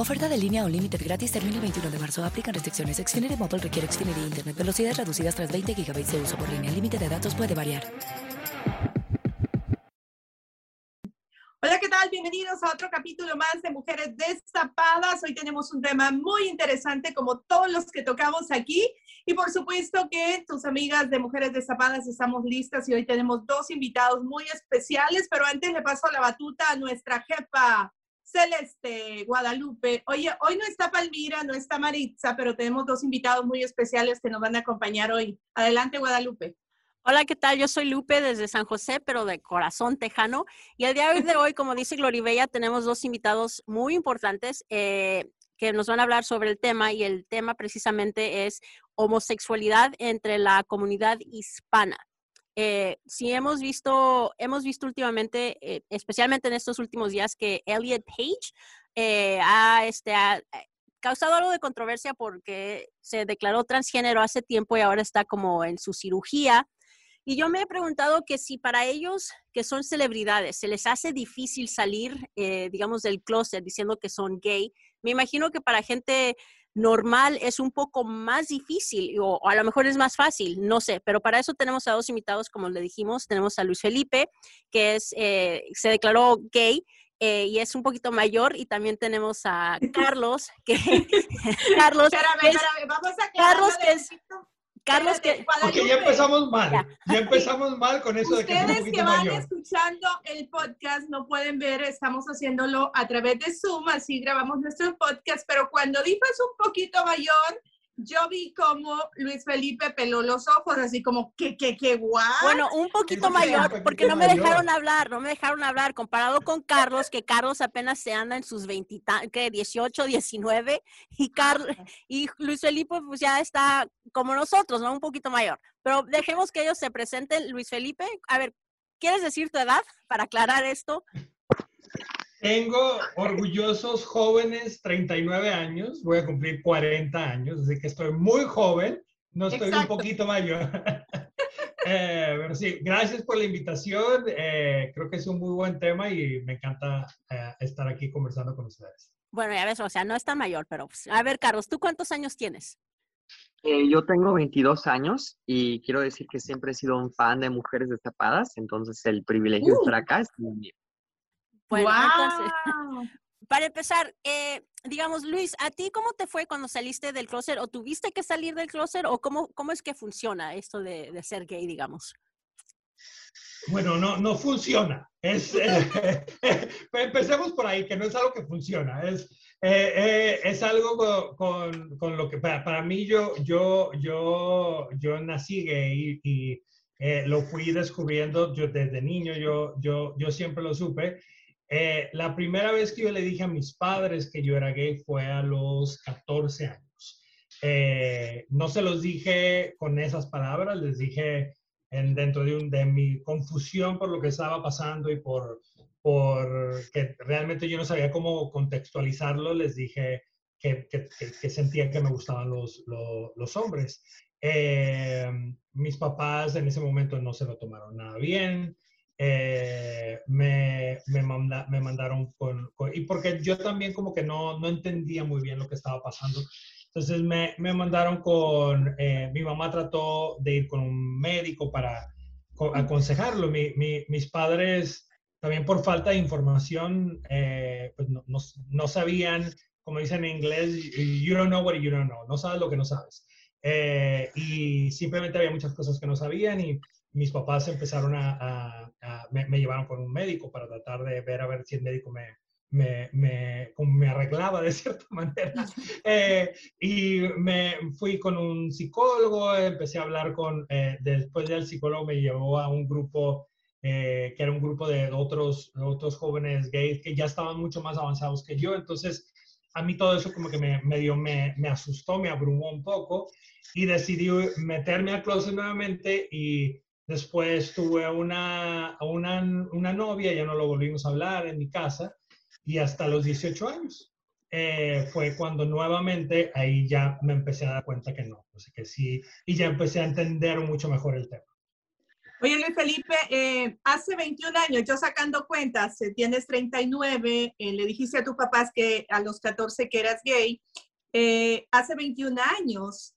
Oferta de línea o límite gratis termina el 21 de marzo. Aplican restricciones. Xfinity Mobile requiere Xfinity Internet. Velocidades reducidas tras 20 GB de uso por línea. El límite de datos puede variar. Hola, ¿qué tal? Bienvenidos a otro capítulo más de Mujeres Destapadas. Hoy tenemos un tema muy interesante como todos los que tocamos aquí. Y por supuesto que tus amigas de Mujeres Destapadas estamos listas y hoy tenemos dos invitados muy especiales, pero antes le paso la batuta a nuestra jefa. Celeste, Guadalupe. Oye, hoy no está Palmira, no está Maritza, pero tenemos dos invitados muy especiales que nos van a acompañar hoy. Adelante, Guadalupe. Hola, ¿qué tal? Yo soy Lupe desde San José, pero de corazón tejano. Y el día de hoy, como dice Gloribella, tenemos dos invitados muy importantes eh, que nos van a hablar sobre el tema y el tema precisamente es homosexualidad entre la comunidad hispana. Eh, si hemos visto, hemos visto últimamente, eh, especialmente en estos últimos días, que Elliot Page eh, ha, este, ha causado algo de controversia porque se declaró transgénero hace tiempo y ahora está como en su cirugía. Y yo me he preguntado que si para ellos que son celebridades se les hace difícil salir, digamos, del closet diciendo que son gay, me imagino que para gente normal es un poco más difícil o, a lo mejor es más fácil, no sé, pero para eso tenemos a dos invitados, como le dijimos, tenemos a Luis Felipe, que es, eh, se declaró gay. Eh, y es un poquito mayor y también tenemos a Carlos que Carlos vamos a Carlos que es Carlos, que... Porque ya empezamos mal. Ya, empezamos mal con eso de que Ustedes que van escuchando el podcast no pueden ver, estamos haciéndolo a través de Zoom, así grabamos nuestro podcast, pero cuando dijo es un poquito mayor, yo vi como Luis Felipe peló los ojos, así como, que, que, que, guau. Bueno, un poquito mayor, porque no me dejaron hablar, no me dejaron hablar, comparado con Carlos, que Carlos apenas se anda en sus 20, que 18, 19, y, Carlos, y Luis Felipe pues ya está como nosotros, ¿no? Un poquito mayor. Pero dejemos que ellos se presenten. Luis Felipe, a ver, ¿quieres decir tu edad para aclarar esto? Tengo orgullosos jóvenes, 39 años, voy a cumplir 40 años, así que estoy muy joven, no estoy un poquito mayor. eh, pero sí, gracias por la invitación, eh, creo que es un muy buen tema y me encanta eh, estar aquí conversando con ustedes. Bueno, ya ves, o sea, no es tan mayor, pero pues, a ver, Carlos, ¿tú cuántos años tienes? Eh, yo tengo 22 años y quiero decir que siempre he sido un fan de mujeres destapadas, entonces el privilegio de estar uh. acá es mío. Bueno, entonces, para empezar, eh, digamos, Luis, ¿a ti cómo te fue cuando saliste del closet? ¿O tuviste que salir del closet? ¿O cómo, cómo es que funciona esto de, de ser gay, digamos? Bueno, no, no funciona. Es, eh, empecemos por ahí, que no es algo que funciona. Es, eh, eh, es algo con, con, lo que para, para, mí yo, yo, yo, yo nací gay y, y lo fui descubriendo yo desde niño, yo, yo, yo siempre lo supe. Eh, la primera vez que yo le dije a mis padres que yo era gay fue a los 14 años. Eh, no se los dije con esas palabras, les dije en, dentro de, un, de mi confusión por lo que estaba pasando y por, por que realmente yo no sabía cómo contextualizarlo, les dije que, que, que sentía que me gustaban los, los, los hombres. Eh, mis papás en ese momento no se lo tomaron nada bien. Eh, me, me, mandaron con, Y porque yo también como que no, no entendía muy bien lo que estaba pasando. Entonces me, me mandaron con... Eh, mi mamá trató de ir con un médico para aconsejarlo. Mi, mis padres, también por falta de información, eh, pues no, no, sabían, como dicen en inglés, you don't know what you don't know. No sabes lo que no sabes. y simplemente había muchas cosas que no sabían y mis papás empezaron a, me, me, llevaron con un médico para tratar de ver a ver si el médico me, me, me, me arreglaba de cierta manera. Eh, y me fui con un psicólogo, empecé a hablar con, eh, después del psicólogo me llevó a un grupo eh, que era un grupo de otros, otros jóvenes gays que ya estaban mucho más avanzados que yo. Entonces, a mí todo eso como que me, medio me, me asustó, me abrumó un poco y decidí meterme al closet nuevamente y después tuve una, una, una novia, ya no lo volvimos a hablar en mi casa y hasta los 18 años. Eh, fue cuando nuevamente ahí ya me empecé a dar cuenta que no, que sí, y ya empecé a entender mucho mejor el tema. Oye, Luis Felipe, eh, hace 21 años, yo sacando cuentas, eh, tienes 39, le dijiste a tus papás que a los 14 que eras gay, hace 21 años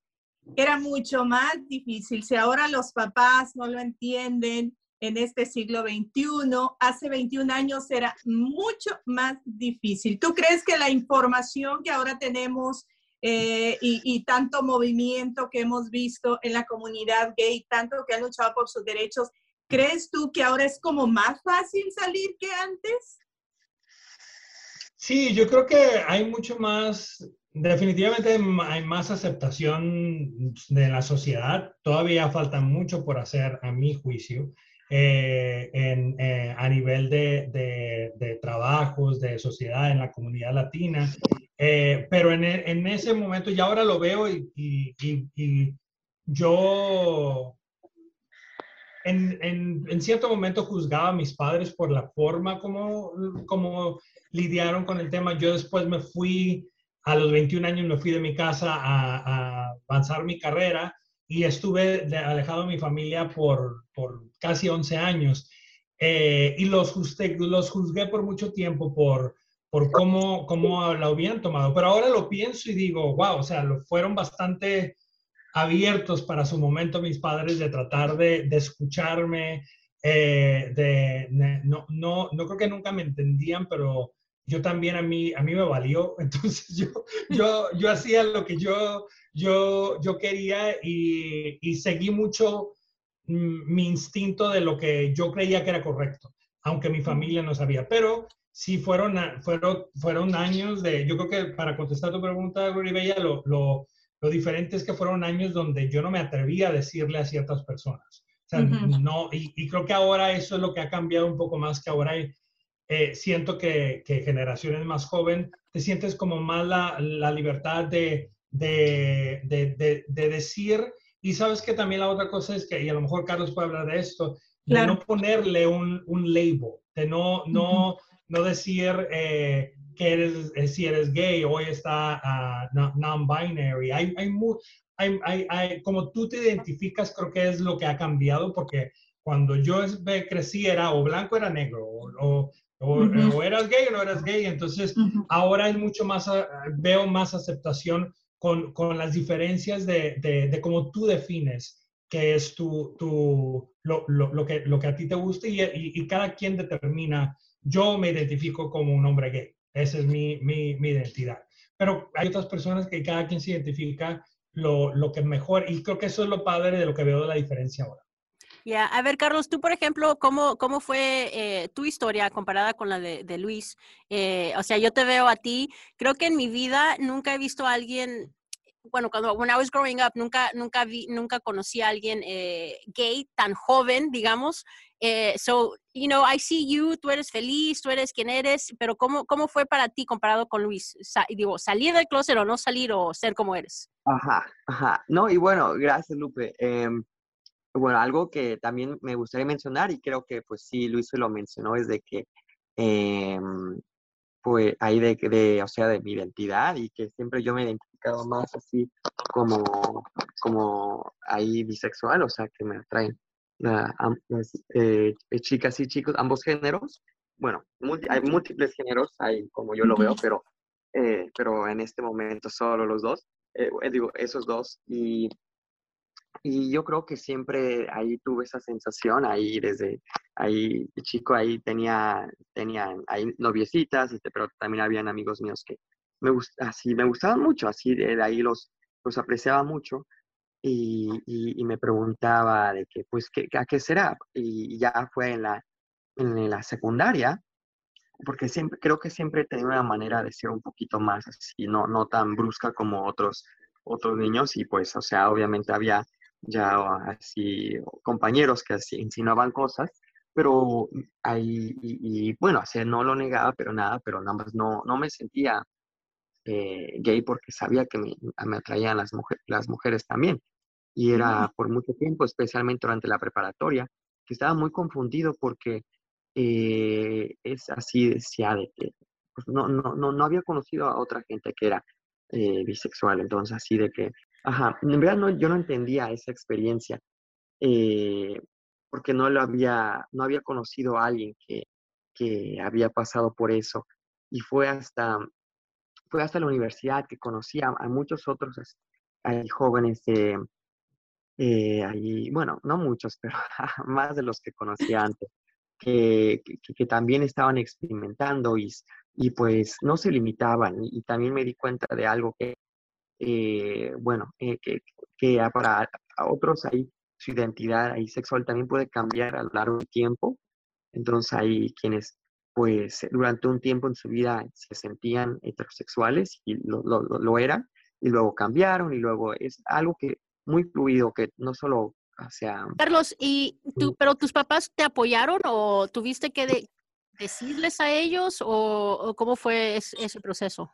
era mucho más difícil. Si ahora los papás no lo entienden, en este siglo XXI. Hace 21 años era mucho más difícil. ¿Tú crees que la información que ahora tenemos eh, y, tanto movimiento que hemos visto en la comunidad gay, tanto que han luchado por sus derechos, ¿crees tú que ahora es como más fácil salir que antes? Sí, yo creo que hay mucho más, definitivamente hay más aceptación de la sociedad. Todavía falta mucho por hacer, a mi juicio. Eh, eh, a nivel de, trabajos, de sociedad en la comunidad latina. Eh, pero en, ese momento, ya ahora lo veo y, y, yo en, en, en, cierto momento juzgaba a mis padres por la forma como, como lidiaron con el tema. Yo después me fui, a los 21 años me fui de mi casa a, avanzar mi carrera y estuve alejado de mi familia por, por casi 11 años. Eh, y los juzgué, los juzgué por mucho tiempo por, por cómo, cómo lo habían tomado. Pero ahora lo pienso y digo, wow, o sea, fueron bastante abiertos para su momento mis padres de tratar de, de escucharme, eh, de, no, no, no creo que nunca me entendían, pero yo también a mí, a mí me valió. Entonces yo, yo, yo hacía lo que yo, yo, yo quería y, y seguí mucho mm, mi instinto de lo que yo creía que era correcto, aunque mi familia no sabía. Pero sí fueron, fueron, fueron años de, yo creo que para contestar tu pregunta, Bella, lo, lo, lo diferente es que fueron años donde yo no me atrevía a decirle a ciertas personas. O sea, no, y, y, creo que ahora eso es lo que ha cambiado un poco más, que ahora hay, eh, siento que, que, generaciones más jóvenes te sientes como más la, la libertad de, de, de, de, decir, y sabes que también la otra cosa es que, y a lo mejor Carlos puede hablar de esto, de no ponerle un, un, label, de no, no, no decir eh, que eres, eh, si eres gay, hoy está uh, non-binary. Hay, hay, hay, hay, hay, como tú te identificas, creo que es lo que ha cambiado, porque cuando yo crecí era o blanco era negro, o, o, eras gay o no eras gay. Entonces, ahora hay mucho más, ah, veo más aceptación con, con las diferencias de, de, de, cómo tú defines qué es tu, tu, lo, lo, lo, que, lo que a ti te gusta y, y, cada quien determina, yo me identifico como un hombre gay, esa es mi, mi, mi identidad. Pero hay otras personas que cada quien se identifica lo, lo que mejor, y creo que eso es lo padre de lo que veo de la diferencia ahora. Ya, a ver, Carlos, tú, por ejemplo, ¿cómo, cómo fue eh, tu historia comparada con la de, Luis? Eh, o sea, yo te veo a ti, creo que en mi vida nunca he visto a alguien, bueno, cuando when I was growing up, nunca, nunca nunca conocí a alguien eh, gay tan joven, digamos. so, you know, I see you, tú eres feliz, tú eres quien eres, pero ¿cómo, cómo fue para ti comparado con Luis? Sa digo, salir del closet o no salir o ser como eres. Ajá, ajá. No, y bueno, gracias, Lupe. Eh, bueno, algo que también me gustaría mencionar y creo que pues sí, Luis se lo mencionó, es de que eh, pues ahí de, de, o sea, de mi identidad y que siempre yo me he identificado más así como, como ahí bisexual, o sea, que me atraen eh, chicas y chicos, ambos géneros. Bueno, hay múltiples géneros, ahí como yo lo veo, pero, eh, pero en este momento solo los dos, eh, digo, esos dos. Y y yo creo que siempre ahí tuve esa sensación, ahí desde ahí chico, ahí tenía, tenía ahí noviecitas, este, pero también habían amigos míos que me, así, me gustaban mucho, así de ahí los, los apreciaba mucho. y, y, me preguntaba de que, pues, ¿qué, ¿a qué será? Y ya fue en la, en la secundaria, porque siempre, creo que siempre tenido una manera de ser un poquito más así, no, no tan brusca como otros, otros niños, y pues, o sea, obviamente había ya así compañeros que así insinuaban cosas, pero ahí, y, bueno, o no lo negaba, pero nada, pero nada más no, no me sentía eh, gay porque sabía que me, me atraían las, mujeres las mujeres también. Y era por mucho tiempo, especialmente durante la preparatoria, que estaba muy confundido porque eh, es así, decía de que pues, no, no, no, no, había conocido a otra gente que era eh, bisexual, entonces así de que, ajá, en verdad no, yo no entendía esa experiencia, eh, porque no lo había, no había conocido a alguien que, que había pasado por eso, y fue hasta, fue hasta la universidad que conocí a, muchos otros hay jóvenes eh, ahí, bueno, no muchos, pero más de los que conocía antes, que, que, también estaban experimentando y, y, pues no se limitaban. Y, también me di cuenta de algo que, eh, bueno, eh, que, que, para otros ahí su identidad ahí sexual también puede cambiar a lo largo del tiempo. Entonces hay quienes pues durante un tiempo en su vida se sentían heterosexuales y lo, lo, lo eran y luego cambiaron y luego es algo que muy fluido, que no solo sea... Carlos, ¿y tú, pero tus papás te apoyaron o tuviste que decirles a ellos o, cómo fue ese, proceso?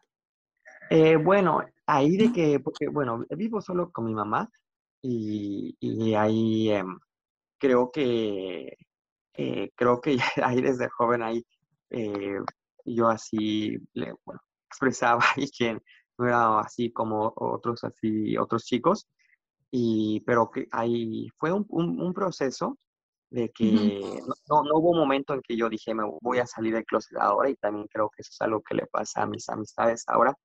Eh, bueno, ahí de que, porque bueno, vivo solo con mi mamá y, y ahí em, creo que, eh, creo que ahí desde joven ahí eh, yo así, le, bueno, expresaba ahí que no era así como otros así, otros chicos, y, pero que ahí fue un, un, proceso de que no, no, hubo un momento en que yo dije, me voy a salir del closet ahora y también creo que eso es algo que le pasa a mis amistades ahora,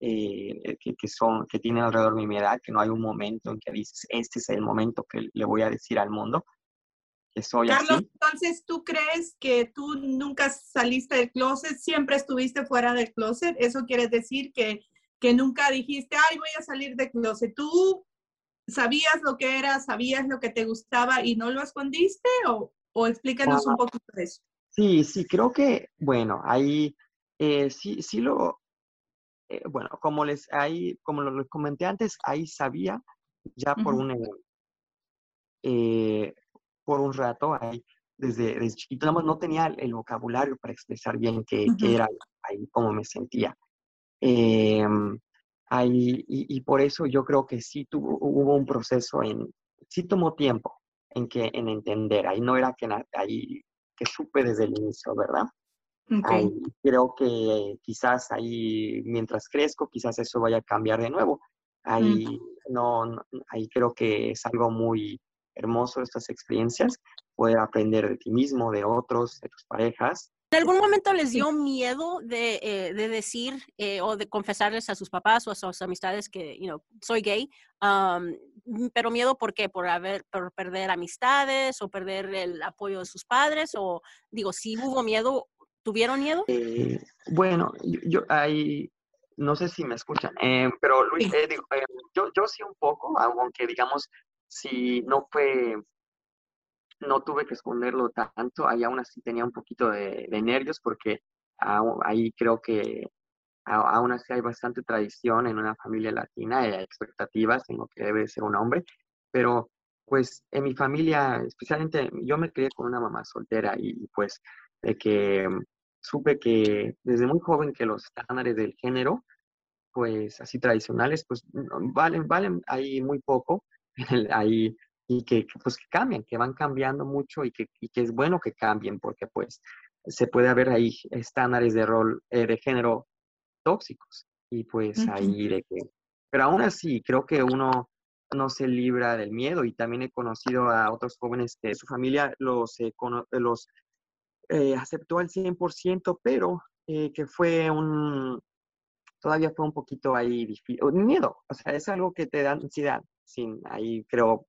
eh, que, que, son, que tienen alrededor de mi edad, que no hay un momento en que dices, este es el momento que le voy a decir al mundo que soy Carlos, entonces, ¿tú crees que tú nunca saliste del closet, siempre estuviste fuera del closet? Eso quiere decir que, que nunca dijiste, ay, voy a salir del closet. ¿Tú sabías lo que era, sabías lo que te gustaba y no lo escondiste o, o explícanos un ah. poquito de eso. Sí, sí, creo que, bueno, ahí eh, sí, sí lo, eh, bueno, como les, ahí, como lo, comenté antes, ahí sabía ya por un, eh, por un rato, ahí, desde, desde chiquito, no tenía el vocabulario para expresar bien qué, qué era ahí, cómo me sentía. Eh, Ahí, y, por eso yo creo que sí tuvo, hubo un proceso en, sí tomó tiempo en que, en entender, ahí no era que, ahí, que supe desde el inicio, ¿verdad? Ahí, creo que quizás ahí, mientras crezco, quizás eso vaya a cambiar de nuevo. Ahí, no, ahí creo que es algo muy hermoso estas experiencias, poder aprender de ti mismo, de otros, de tus parejas, ¿En algún momento les dio miedo de, eh, de decir eh, o de confesarles a sus papás o a sus amistades que, you know, soy gay? Mm, pero miedo, ¿por qué? ¿Por, haber, por perder amistades o perder el apoyo de sus padres? O digo, si hubo miedo, ¿tuvieron miedo? Eh, bueno, yo, ahí, no sé si me escuchan, pero Luis, digo, yo, yo sí un poco, aunque digamos, si no fue no tuve que esconderlo tanto, ahí aún así tenía un poquito de, nervios porque ahí creo que aún así hay bastante tradición en una familia latina, hay expectativas en lo que debe ser un hombre, pero pues en mi familia, especialmente yo me crié con una mamá soltera y pues de que supe que desde muy joven que los estándares del género, pues así tradicionales, pues valen, valen ahí muy poco, ahí y que, pues que cambian, que van cambiando mucho y que, y que es bueno que cambien porque pues se puede haber ahí estándares de rol, eh, de género tóxicos y pues ahí de que, pero aún así creo que uno no se libra del miedo y también he conocido a otros jóvenes que su familia los, eh, los eh, aceptó al 100%, pero que fue un, todavía fue un poquito ahí difícil, miedo, o sea, es algo que te da ansiedad, sin, ahí creo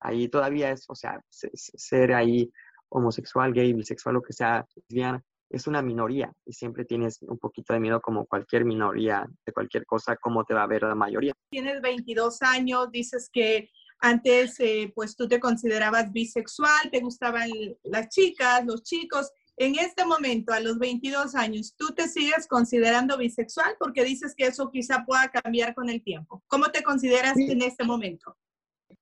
ahí todavía es, o sea, ser ahí homosexual, gay, bisexual, lo que sea, lesbiana, es una minoría y siempre tienes un poquito de miedo como cualquier minoría de cualquier cosa, cómo te va a ver la mayoría. Tienes 22 años, dices que antes eh, pues tú te considerabas bisexual, te gustaban las chicas, los chicos. En este momento, a los 22 años, ¿tú te sigues considerando bisexual? Porque dices que eso quizá pueda cambiar con el tiempo. ¿Cómo te consideras en este momento?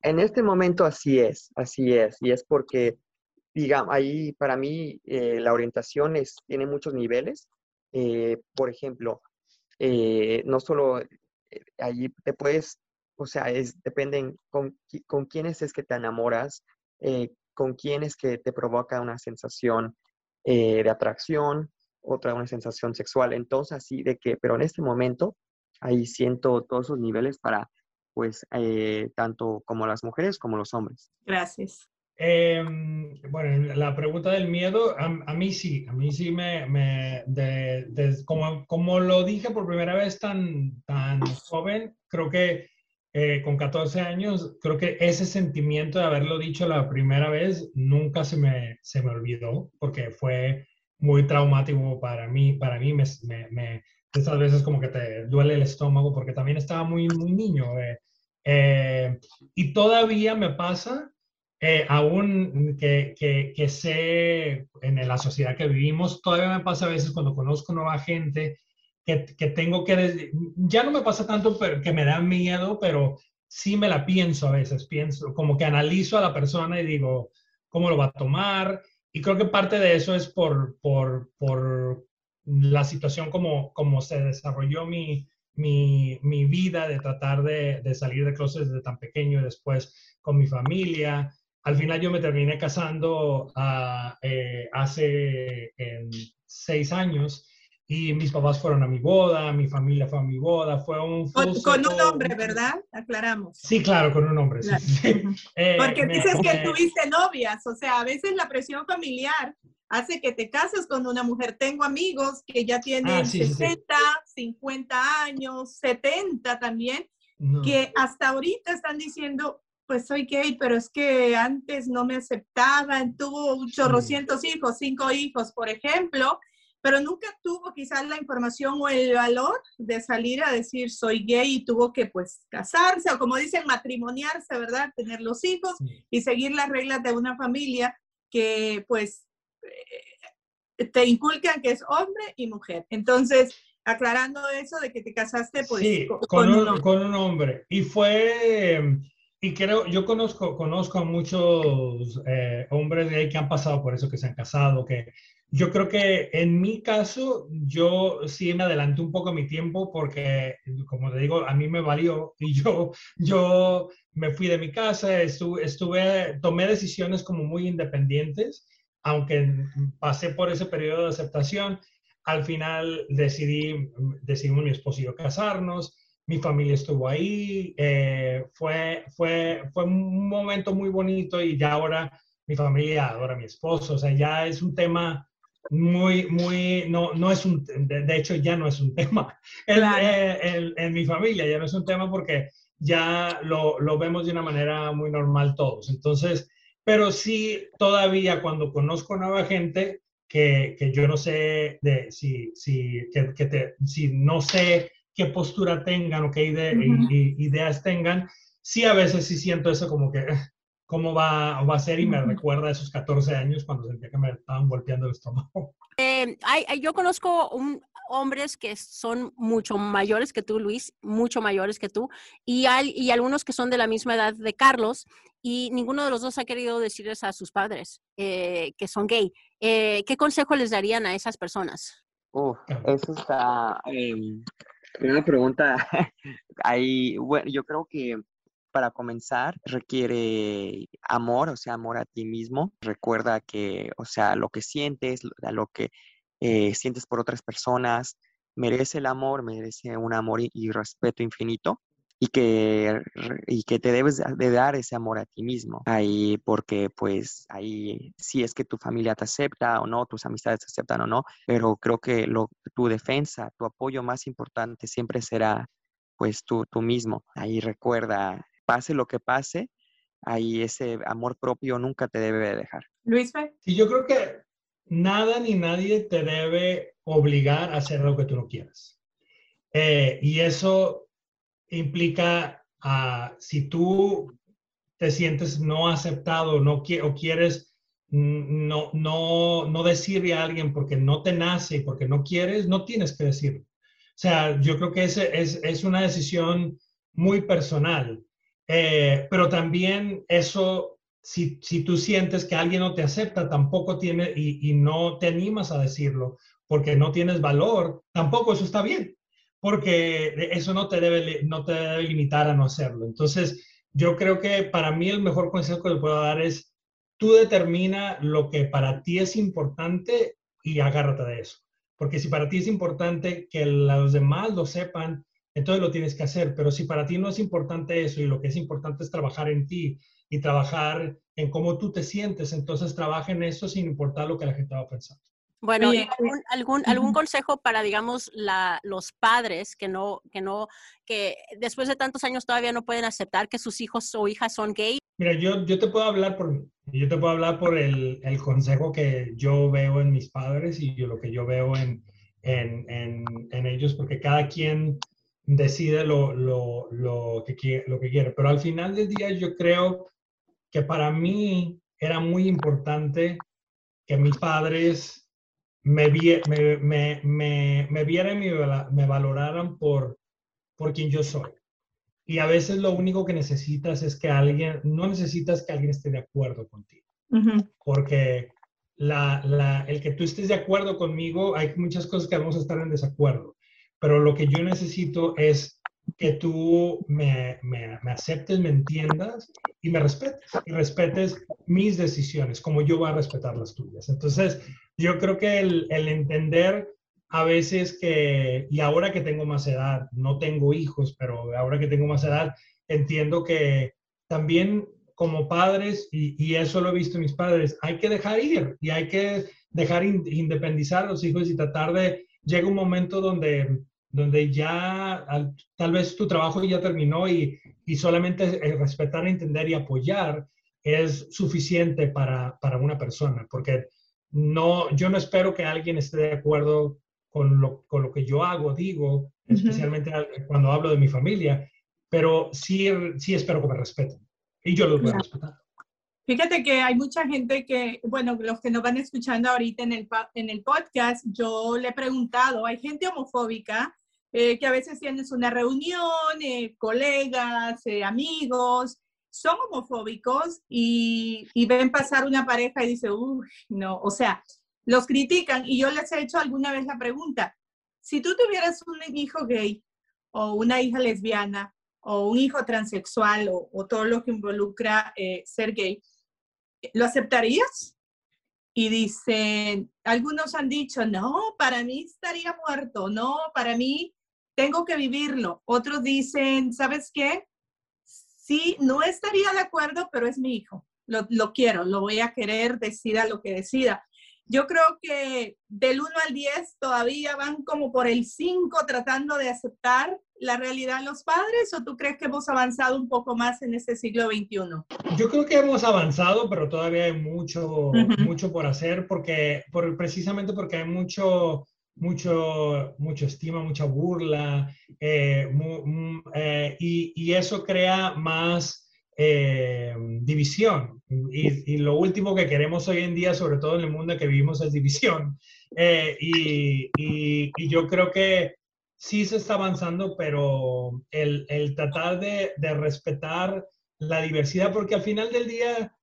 En este momento así es, así es. Y es porque digamos, ahí para mí eh, la orientación es, tiene muchos niveles. Eh, por ejemplo, eh, no solo allí te puedes, o sea, es, dependen con, con quiénes es que te enamoras, con quiénes que te provoca una sensación de atracción, otra una sensación sexual. Entonces, así de que, pero en este momento, ahí siento todos esos niveles para, pues, tanto como las mujeres como los hombres. Gracias. Em, bueno, la pregunta del miedo, a, mí sí, a mí sí me, me de, como, como, lo dije por primera vez tan, tan joven, creo que eh, con 14 años, creo que ese sentimiento de haberlo dicho la primera vez nunca se me, se me olvidó, porque fue muy traumático para mí, para mí me, me, estas veces como que te duele el estómago, porque también estaba muy, muy niño. Eh, eh, y todavía me pasa aún que, que, sé en la sociedad que vivimos, todavía me pasa a veces cuando conozco nueva gente que, que tengo que, ya no me pasa tanto que me da miedo, pero sí me la pienso a veces, pienso, como que analizo a la persona y digo, ¿cómo lo va a tomar? Y creo que parte de eso es por, por, por la situación como, como se desarrolló mi, mi, mi vida, de tratar de, de salir de closet desde tan pequeño y después con mi familia, al final yo me terminé casando ah, eh, hace seis años y mis papás fueron a mi boda, mi familia fue a mi boda, fue un... Con, un hombre, ¿verdad? Aclaramos. Sí, claro, con un hombre. Eh, Porque dices que tuviste novias, o sea, a veces la presión familiar hace que te cases con una mujer. Tengo amigos que ya tienen 60, 50 años, 70 también, que hasta ahorita están diciendo, pues soy gay, pero es que antes no me aceptaban, tuvo chorrocientos hijos, cinco hijos, por ejemplo, pero nunca tuvo quizás la información o el valor de salir a decir soy gay y tuvo que pues casarse o como dicen matrimoniarse, ¿verdad? Tener los hijos y seguir las reglas de una familia que pues eh, te inculcan que es hombre y mujer. Entonces, aclarando eso de que te casaste pues con, un, con un hombre. Y fue y creo, yo conozco, conozco a muchos eh, hombres ahí que han pasado por eso, que se han casado, que yo creo que en mi caso, yo sí me adelanté un poco mi tiempo porque, como te digo, a mí me valió y yo, yo me fui de mi casa, estuve, estuve, tomé decisiones como muy independientes, aunque pasé por ese periodo de aceptación, al final decidí, decidimos mi esposo y yo casarnos, mi familia estuvo ahí, eh, fue, fue, fue un momento muy bonito y ya ahora mi familia adora a mi esposo, o sea, ya es un tema muy, muy, no, no es un, de, hecho ya no es un tema. En, en, mi familia, ya no es un tema porque ya lo, lo, vemos de una manera muy normal todos. Entonces, pero sí, todavía cuando conozco nueva gente, que, que yo no sé de, si, si, que, que te, si no sé qué postura tengan o qué ideas tengan, sí a veces sí siento eso como que cómo va, va a ser y me recuerda a esos 14 años cuando sentía que me estaban golpeando el estómago. Eh, yo conozco un, hombres que son mucho mayores que tú, Luis, mucho mayores que tú, y, hay, y algunos que son de la misma edad de Carlos, y ninguno de los dos ha querido decirles a sus padres eh, que son gay. Eh, ¿Qué consejo les darían a esas personas? Uf, eso está, em, una pregunta ahí, bueno, yo creo que para comenzar requiere amor, o sea, amor a ti mismo. Recuerda que, o sea, lo que sientes, lo que eh, sientes por otras personas, merece el amor, merece un amor y respeto infinito y que, y que te debes de dar ese amor a ti mismo. Ahí, porque pues ahí si es que tu familia te acepta o no, tus amistades te aceptan o no, pero creo que lo, tu defensa, tu apoyo más importante siempre será pues tú, tú mismo. Ahí recuerda, pase lo que pase, ahí ese amor propio nunca te debe dejar. Luis, sí, yo creo que nada ni nadie te debe obligar a hacer lo que tú no quieras. Eh, y eso implica, uh, si tú te sientes no aceptado no, o quieres no, no, no decirle a alguien porque no te nace y porque no quieres, no tienes que decirlo. O sea, yo creo que ese es, es una decisión muy personal, eh, pero también eso, si, si, tú sientes que alguien no te acepta, tampoco tiene y, no te animas a decirlo porque no tienes valor, tampoco eso está bien, porque eso no te debe, no te debe limitar a no hacerlo. Entonces, yo creo que para mí el mejor consejo que le puedo dar es, tú determina lo que para ti es importante y agárrate de eso. Porque si para ti es importante que los demás lo sepan, entonces lo tienes que hacer. Pero si para ti no es importante eso y lo que es importante es trabajar en ti y trabajar en cómo tú te sientes, entonces trabaja en eso sin importar lo que la gente va a pensar. Bueno, algún, algún, algún, consejo para, digamos, la, los padres que no, que no, que después de tantos años todavía no pueden aceptar que sus hijos o hijas son gay? Mira, yo, yo te puedo hablar por yo te puedo hablar por el, el consejo que yo veo en mis padres y lo que yo veo en, en, en, en ellos, porque cada quien decide lo, lo, lo, que, lo que quiere. Pero al final del día yo creo que para mí era muy importante que mis padres me, me, me, me, me vieran y me, valoraran por, por quien yo soy. Y a veces lo único que necesitas es que alguien, no necesitas que alguien esté de acuerdo contigo. Porque la, la, el que tú estés de acuerdo conmigo, hay muchas cosas que vamos a estar en desacuerdo. Pero lo que yo necesito es que tú me, me, me, aceptes, me entiendas y me respetes. Y respetes mis decisiones, como yo voy a respetar las tuyas. Entonces, yo creo que el, el, entender a veces que, y ahora que tengo más edad, no tengo hijos, pero ahora que tengo más edad, entiendo que también como padres, y, y eso lo he visto en mis padres, hay que dejar ir y hay que dejar independizar a los hijos y tratar de, llega un momento donde, donde ya tal vez tu trabajo ya terminó y, y solamente respetar, entender y apoyar es suficiente para, para una persona, porque no, yo no espero que alguien esté de acuerdo con lo, con lo que yo hago, digo, especialmente cuando hablo de mi familia, pero sí, sí espero que me respeten y yo los voy a respetar. Fíjate que hay mucha gente que, bueno, los que nos van escuchando ahorita en el, en el podcast, yo le he preguntado, hay gente homofóbica eh, que a veces tienes una reunión, eh, colegas, eh, amigos, son homofóbicos y, ven pasar una pareja y dicen, uy, no, o sea, los critican y yo les he hecho alguna vez la pregunta, si tú tuvieras un hijo gay o una hija lesbiana o un hijo transexual o, todo lo que involucra eh, ser gay, ¿lo aceptarías? Y dicen, algunos han dicho, no, para mí estaría muerto, no, para mí tengo que vivirlo. Otros dicen, ¿sabes qué? sí, no estaría de acuerdo, pero es mi hijo. Lo, quiero, lo voy a querer, decida lo que decida. Yo creo que del 1 al 10 todavía van como por el 5 tratando de aceptar la realidad de los padres o tú crees que hemos avanzado un poco más en este siglo XXI? Yo creo que hemos avanzado, pero todavía hay mucho, mucho por hacer porque por, precisamente porque hay mucho mucho, mucho estima, mucha burla, eh, eh, y, eso crea más eh, división. Y, lo último que queremos hoy en día, sobre todo en el mundo que vivimos, es división. Y, y, yo creo que sí se está avanzando, pero el, el tratar de, de, respetar la diversidad, porque al final del día,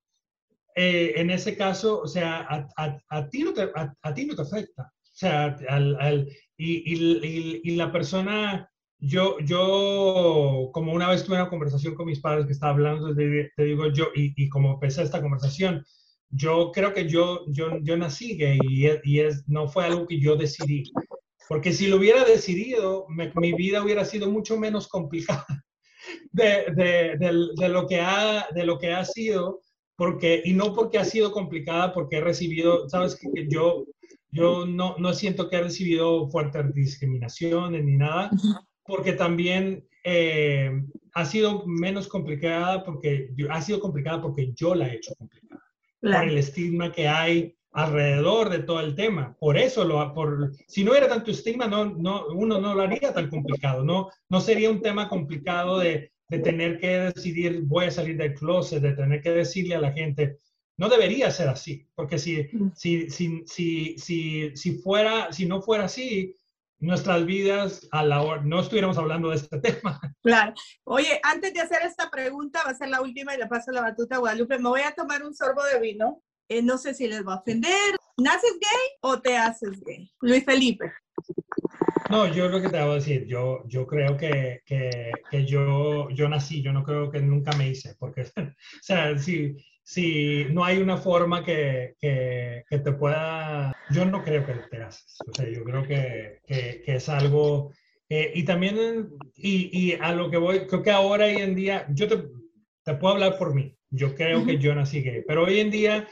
en ese caso, o sea, a, a, a ti, no te, a ti no te afecta sea, al, al, y, y, y, la persona, yo, yo, como una vez tuve una conversación con mis padres que estaba hablando, te, digo yo, y, y, como empecé esta conversación, yo creo que yo, yo, yo nací gay y, y es, no fue algo que yo decidí. Porque si lo hubiera decidido, mi vida hubiera sido mucho menos complicada de, de, de, de, lo que ha, de lo que ha sido, porque, y no porque ha sido complicada, porque he recibido, sabes que yo yo no, no siento que he recibido fuerte discriminación ni nada, porque también eh, ha sido menos complicada porque ha sido complicada porque yo la he hecho complicada. Por el estigma que hay alrededor de todo el tema. Por eso, lo, por, si no era tanto estigma, no, no, uno no lo haría tan complicado. No, no sería un tema complicado de, de tener que decidir, voy a salir del closet, de tener que decirle a la gente, no debería ser así, porque si, mm. si, si, si, si, si, fuera, si no fuera así, nuestras vidas a la hora, no estuviéramos hablando de este tema. Claro. Oye, antes de hacer esta pregunta, va a ser la última y le paso la batuta a Guadalupe. Me voy a tomar un sorbo de vino. Eh, no sé si les va a ofender. ¿Naces gay o te haces gay? Luis Felipe. No, yo lo que te voy a decir, yo, yo creo que, que, que, yo, yo nací, yo no creo que nunca me hice, porque, o sea, si, si no hay una forma que, que, que, te pueda, yo no creo que te haces, o sea, yo creo que, que es algo, eh, y también, y, y, a lo que voy, creo que ahora y en día, yo te, te puedo hablar por mí, yo creo que yo nací gay, pero hoy en día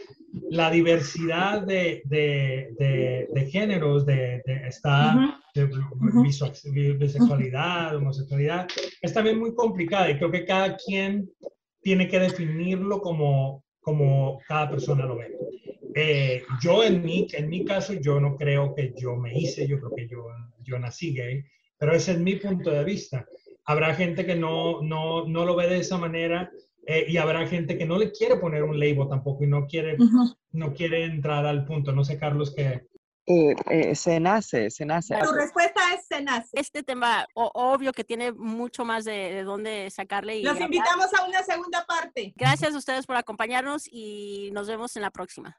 la diversidad de, de, de, géneros, de, está bisexualidad, homosexualidad, es también muy complicada y creo que cada quien tiene que definirlo como, como cada persona lo ve. Eh, yo en mi, en mi caso, yo no creo que yo me hice, yo creo que yo, yo nací gay, pero ese es mi punto de vista. Habrá gente que no, no, no lo ve de esa manera eh, y habrá gente que no le quiere poner un label tampoco y no quiere, no quiere entrar al punto. No sé, Carlos, qué. Eh, eh, se nace, se nace. Tu respuesta es se nace. Este tema, obvio que tiene mucho más de, de dónde sacarle. Y Los invitamos a una segunda parte. Gracias a ustedes por acompañarnos y nos vemos en la próxima.